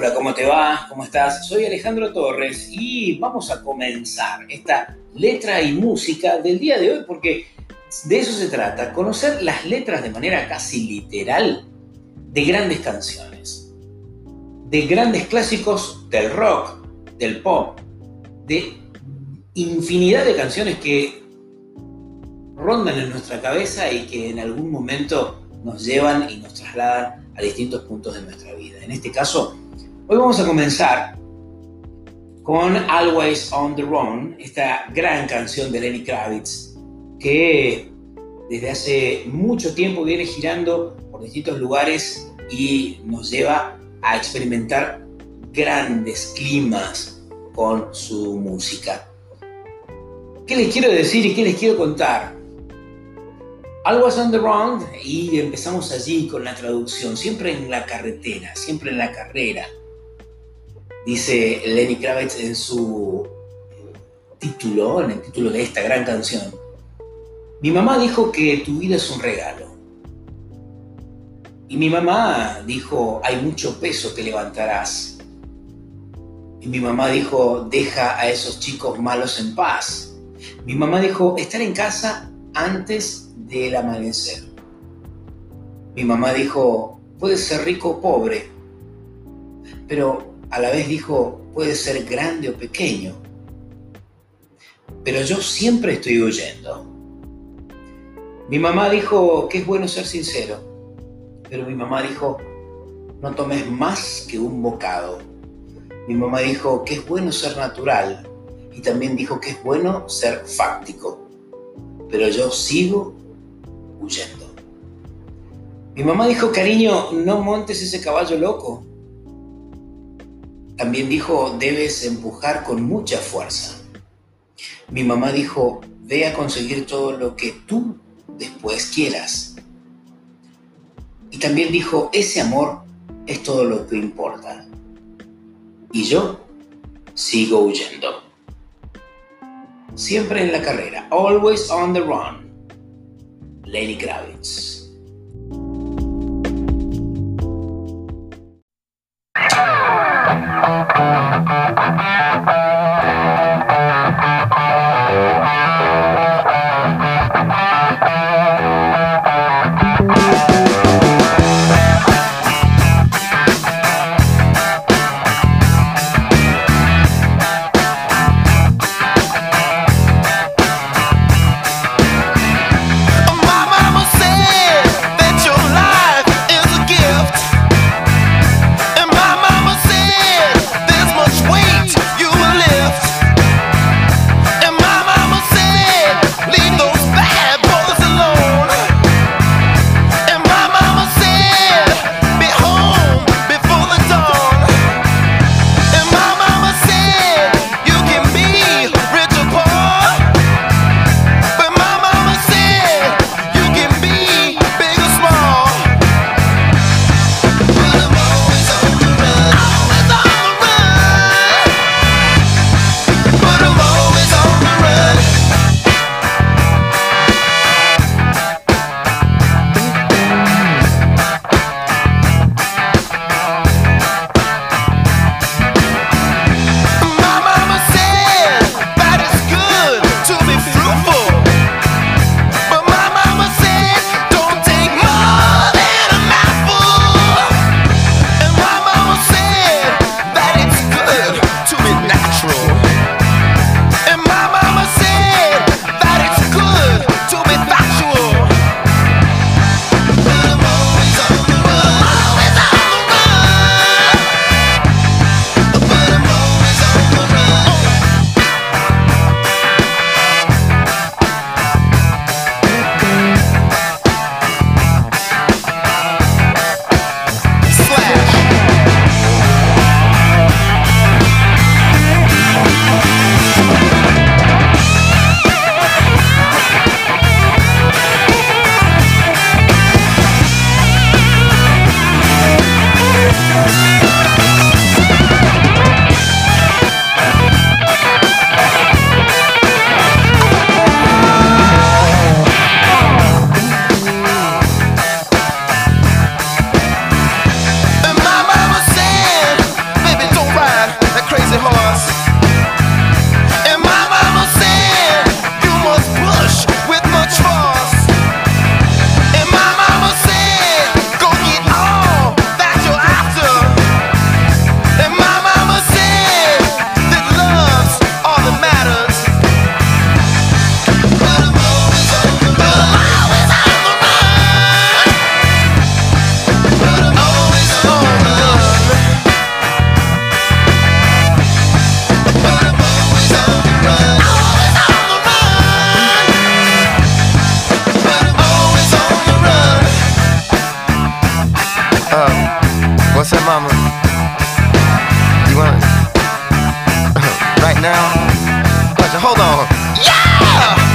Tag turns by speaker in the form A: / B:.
A: Hola, ¿cómo te va? ¿Cómo estás? Soy Alejandro Torres y vamos a comenzar esta letra y música del día de hoy porque de eso se trata, conocer las letras de manera casi literal de grandes canciones, de grandes clásicos del rock, del pop, de infinidad de canciones que rondan en nuestra cabeza y que en algún momento nos llevan y nos trasladan a distintos puntos de nuestra vida. En este caso, hoy vamos a comenzar con Always on the Run, esta gran canción de Lenny Kravitz, que desde hace mucho tiempo viene girando por distintos lugares y nos lleva a experimentar grandes climas con su música. ¿Qué les quiero decir y qué les quiero contar? Always on the Run y empezamos allí con la traducción, siempre en la carretera, siempre en la carrera. Dice Lenny Kravitz en su título, en el título de esta gran canción. Mi mamá dijo que tu vida es un regalo. Y mi mamá dijo, hay mucho peso que levantarás. Y mi mamá dijo, deja a esos chicos malos en paz. Mi mamá dijo, estar en casa antes del amanecer. Mi mamá dijo, puedes ser rico o pobre, pero a la vez dijo, puedes ser grande o pequeño. Pero yo siempre estoy huyendo. Mi mamá dijo que es bueno ser sincero, pero mi mamá dijo, no tomes más que un bocado. Mi mamá dijo que es bueno ser natural y también dijo que es bueno ser fáctico, pero yo sigo huyendo. Mi mamá dijo, cariño, no montes ese caballo loco. También dijo, debes empujar con mucha fuerza. Mi mamá dijo, ve a conseguir todo lo que tú después quieras. Y también dijo, ese amor es todo lo que importa. Y yo sigo huyendo. Siempre en la carrera, always on the run. Lenny Kravitz.
B: right now. But hold on. Yeah!